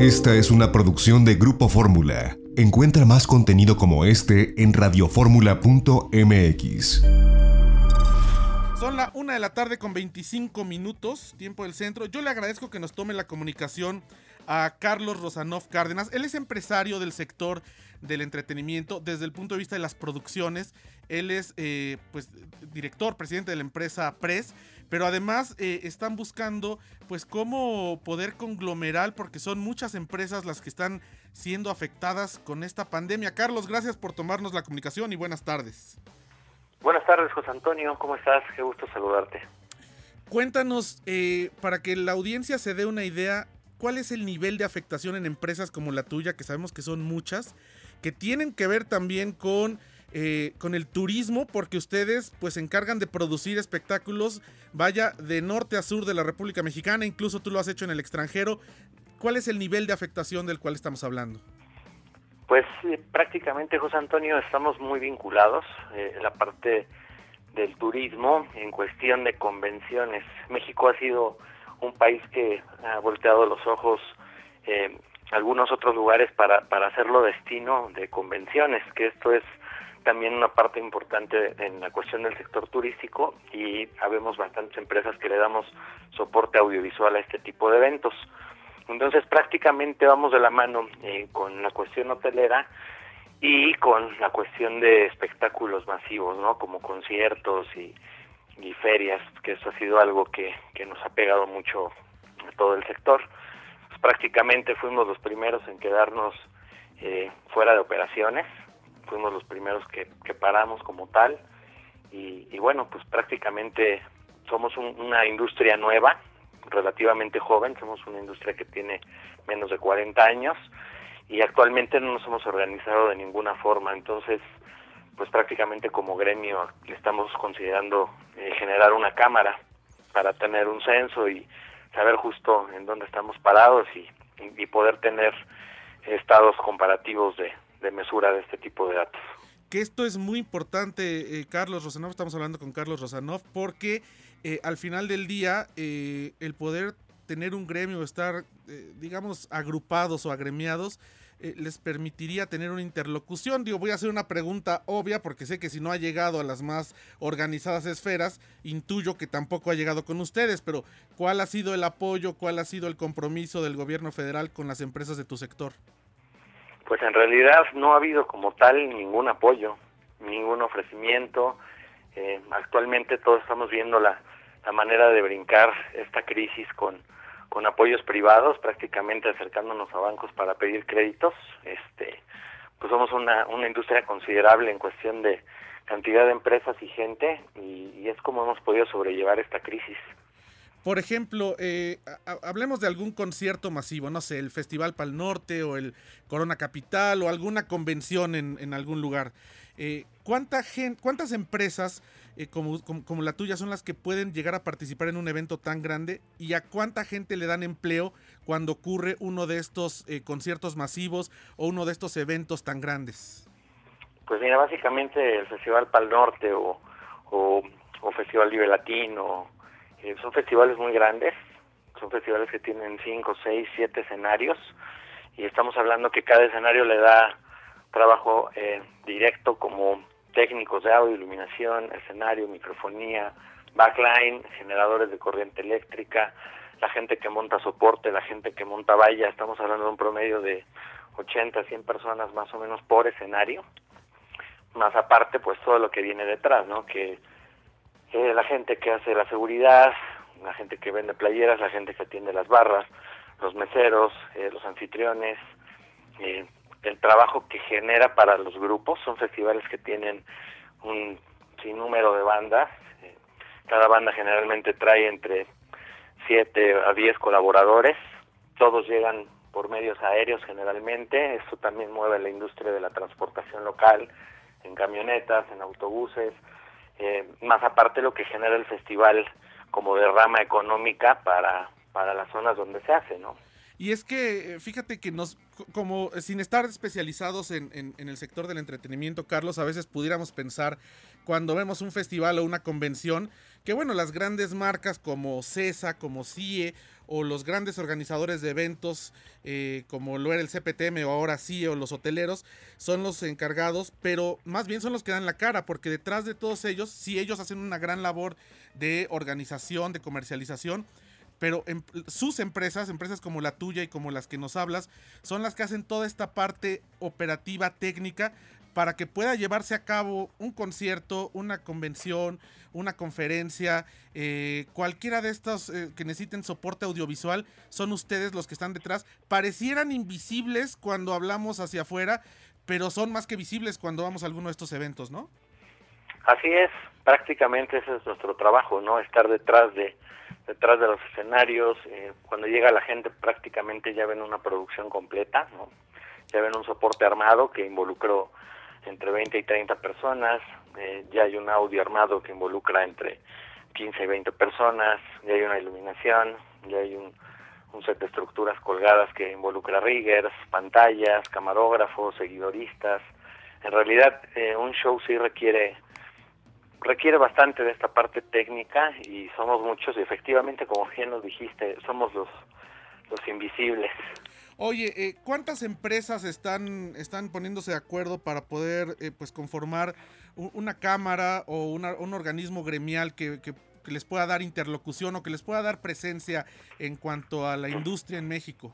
Esta es una producción de Grupo Fórmula. Encuentra más contenido como este en radioformula.mx. Son la una de la tarde con 25 minutos, tiempo del centro. Yo le agradezco que nos tome la comunicación a Carlos Rosanov Cárdenas. Él es empresario del sector del entretenimiento desde el punto de vista de las producciones. Él es eh, pues director, presidente de la empresa Press, pero además eh, están buscando pues cómo poder conglomerar porque son muchas empresas las que están siendo afectadas con esta pandemia. Carlos, gracias por tomarnos la comunicación y buenas tardes. Buenas tardes, José Antonio, ¿cómo estás? Qué gusto saludarte. Cuéntanos, eh, para que la audiencia se dé una idea, ¿cuál es el nivel de afectación en empresas como la tuya, que sabemos que son muchas, que tienen que ver también con, eh, con el turismo, porque ustedes pues se encargan de producir espectáculos, vaya, de norte a sur de la República Mexicana, incluso tú lo has hecho en el extranjero. ¿Cuál es el nivel de afectación del cual estamos hablando? Pues eh, prácticamente, José Antonio, estamos muy vinculados eh, la parte del turismo en cuestión de convenciones. México ha sido un país que ha volteado los ojos eh, algunos otros lugares para, para hacerlo destino de convenciones, que esto es también una parte importante en la cuestión del sector turístico y habemos bastantes empresas que le damos soporte audiovisual a este tipo de eventos. Entonces prácticamente vamos de la mano eh, con la cuestión hotelera y con la cuestión de espectáculos masivos, ¿no? Como conciertos y, y ferias, que eso ha sido algo que, que nos ha pegado mucho a todo el sector. Pues prácticamente fuimos los primeros en quedarnos eh, fuera de operaciones, fuimos los primeros que, que paramos como tal. Y, y bueno, pues prácticamente somos un, una industria nueva, relativamente joven, somos una industria que tiene menos de 40 años y actualmente no nos hemos organizado de ninguna forma, entonces pues prácticamente como gremio estamos considerando eh, generar una cámara para tener un censo y saber justo en dónde estamos parados y, y, poder tener estados comparativos de, de mesura de este tipo de datos. Que esto es muy importante, eh, Carlos Rosanov, estamos hablando con Carlos Rosanov, porque eh, al final del día eh, el poder tener un gremio, estar, eh, digamos, agrupados o agremiados, les permitiría tener una interlocución. Digo, voy a hacer una pregunta obvia porque sé que si no ha llegado a las más organizadas esferas, intuyo que tampoco ha llegado con ustedes, pero ¿cuál ha sido el apoyo, cuál ha sido el compromiso del gobierno federal con las empresas de tu sector? Pues en realidad no ha habido como tal ningún apoyo, ningún ofrecimiento. Eh, actualmente todos estamos viendo la, la manera de brincar esta crisis con, con apoyos privados, prácticamente acercándonos a bancos para pedir créditos. Este, pues somos una, una industria considerable en cuestión de cantidad de empresas y gente y, es como hemos podido sobrellevar esta crisis. Por ejemplo, eh, hablemos de algún concierto masivo, no sé, el Festival Pal Norte o el Corona Capital o alguna convención en, en algún lugar. Eh, ¿cuánta gente, ¿Cuántas empresas eh, como, como, la tuya son las que pueden llegar a participar en un evento tan grande? ¿Y a cuánta gente le dan empleo cuando ocurre uno de estos eh, conciertos masivos o uno de estos eventos tan grandes? Pues mira, básicamente el Festival Pal Norte o, o, Festival Libre Latino eh, son festivales muy grandes, son festivales que tienen 5, 6, 7 escenarios y estamos hablando que cada escenario le da trabajo directo como técnicos de audio, iluminación, escenario, microfonía, backline, generadores de corriente eléctrica, la gente que monta soporte, la gente que monta valla, estamos hablando de un promedio de 80, 100 personas más o menos por escenario, más aparte pues todo lo que viene detrás, ¿no? Que eh, la gente que hace la seguridad, la gente que vende playeras, la gente que atiende las barras, los meseros, eh, los anfitriones, eh, el trabajo que genera para los grupos, son festivales que tienen un sinnúmero de bandas, eh, cada banda generalmente trae entre 7 a 10 colaboradores, todos llegan por medios aéreos generalmente, esto también mueve la industria de la transportación local, en camionetas, en autobuses, eh, más aparte lo que genera el festival como derrama económica para, para las zonas donde se hace, ¿no? Y es que, eh, fíjate que nos, como sin estar especializados en, el sector del entretenimiento, Carlos, a veces pudiéramos pensar cuando vemos un festival o una convención, que bueno, las grandes marcas como CESA, como CIE o los grandes organizadores de eventos eh, como lo era el CPTM o ahora sí o los hoteleros son los encargados, pero más bien son los que dan la cara porque detrás de todos ellos, sí ellos hacen una gran labor de organización, de comercialización, pero en, sus empresas, empresas como la tuya y como las que nos hablas, son las que hacen toda esta parte operativa, técnica, para que pueda llevarse a cabo un concierto, una convención, una conferencia, eh, cualquiera de estos eh, que necesiten soporte audiovisual, son ustedes los que están detrás. Parecieran invisibles cuando hablamos hacia afuera, pero son más que visibles cuando vamos a alguno de estos eventos, ¿no? Así es, prácticamente ese es nuestro trabajo, ¿no? Estar detrás de detrás de los escenarios, eh, cuando llega la gente prácticamente ya ven una producción completa, ¿no? Ya ven un soporte armado que involucró entre 20 y 30 personas, eh, ya hay un audio armado que involucra entre 15 y 20 personas, ya hay una iluminación, ya hay un, set de estructuras colgadas que involucra riggers, pantallas, camarógrafos, seguidoristas. En realidad, eh, un show sí requiere requiere bastante de esta parte técnica y somos muchos y efectivamente, como bien nos dijiste, somos los, los invisibles. Oye, eh, ¿cuántas empresas están, están poniéndose de acuerdo para poder eh, pues conformar una cámara o un organismo gremial que, que, les pueda dar interlocución o que les pueda dar presencia en cuanto a la industria en México?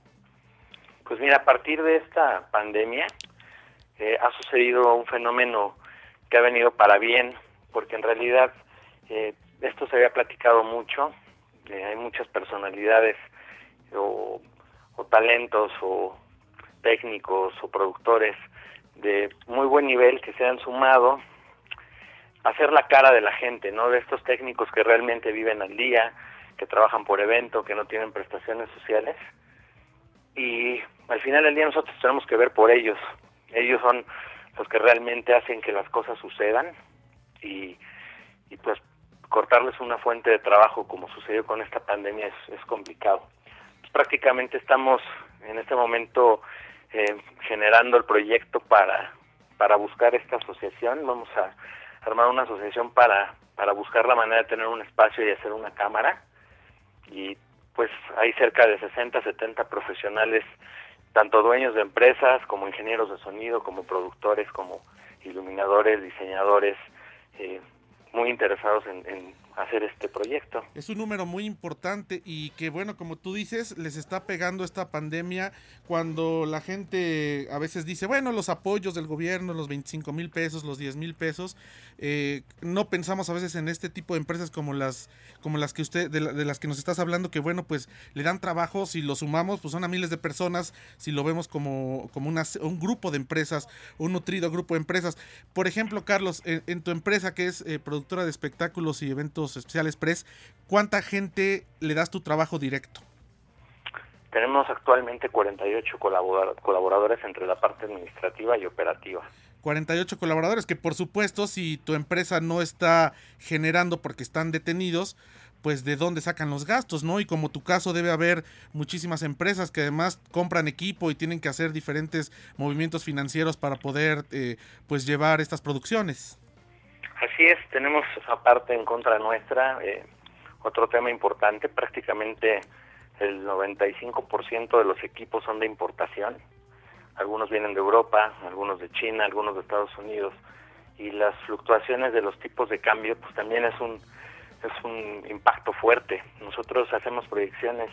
Pues mira, a partir de esta pandemia eh, ha sucedido un fenómeno que ha venido para bien, porque en realidad esto se había platicado mucho, hay muchas personalidades o o talentos o técnicos o productores de muy buen nivel que se han sumado a hacer la cara de la gente, ¿no? De estos técnicos que realmente viven al día, que trabajan por evento, que no tienen prestaciones sociales. Y al final del día nosotros tenemos que ver por ellos. Ellos son los que realmente hacen que las cosas sucedan y, y pues cortarles una fuente de trabajo como sucedió con esta pandemia es, complicado prácticamente estamos en este momento eh, generando el proyecto para, para buscar esta asociación. Vamos a armar una asociación para, para buscar la manera de tener un espacio y hacer una cámara. Y pues hay cerca de 60, 70 profesionales, tanto dueños de empresas como ingenieros de sonido, como productores, como iluminadores, diseñadores, eh, muy interesados en, hacer este proyecto. Es un número muy importante y que bueno, como tú dices, les está pegando esta pandemia cuando la gente a veces dice, bueno, los apoyos del gobierno, los 25 mil pesos, los 10 mil pesos, eh, no pensamos a veces en este tipo de empresas como las, como las que usted, de, las que nos estás hablando, que bueno, pues le dan trabajo, si lo sumamos, pues son a miles de personas, si lo vemos como, como una, un grupo de empresas, un nutrido grupo de empresas. Por ejemplo, Carlos, en, tu empresa que es eh, productora de espectáculos y eventos especiales Press, ¿cuánta gente le das tu trabajo directo? Tenemos actualmente 48 colaboradores entre la parte administrativa y operativa. 48 colaboradores, que por supuesto si tu empresa no está generando porque están detenidos, pues de dónde sacan los gastos, ¿no? Y como tu caso debe haber muchísimas empresas que además compran equipo y tienen que hacer diferentes movimientos financieros para poder eh, pues llevar estas producciones. Así es, tenemos esa parte en contra nuestra. Eh, otro tema importante, prácticamente el 95% de los equipos son de importación. Algunos vienen de Europa, algunos de China, algunos de Estados Unidos. Y las fluctuaciones de los tipos de cambio, pues también es un, es un impacto fuerte. Nosotros hacemos proyecciones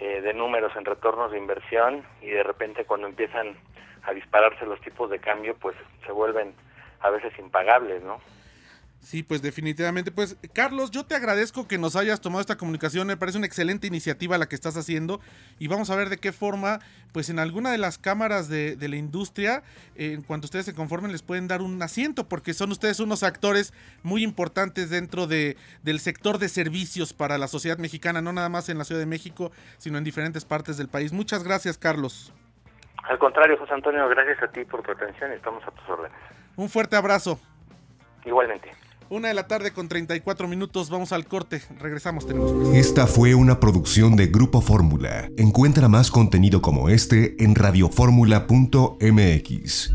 eh, de números en retornos de inversión y de repente cuando empiezan a dispararse los tipos de cambio, pues se vuelven a veces impagables, ¿no? Sí, pues definitivamente. Pues Carlos, yo te agradezco que nos hayas tomado esta comunicación. Me parece una excelente iniciativa la que estás haciendo. Y vamos a ver de qué forma, pues en alguna de las cámaras de, la industria, eh, en cuanto ustedes se conformen, les pueden dar un asiento, porque son ustedes unos actores muy importantes dentro de, del sector de servicios para la sociedad mexicana, no nada más en la Ciudad de México, sino en diferentes partes del país. Muchas gracias, Carlos. Al contrario, José Antonio, gracias a ti por tu atención y estamos a tus órdenes. Un fuerte abrazo. Igualmente. Una de la tarde con 34 minutos, vamos al corte, regresamos, tenemos Esta fue una producción de Grupo Fórmula. Encuentra más contenido como este en radioformula.mx.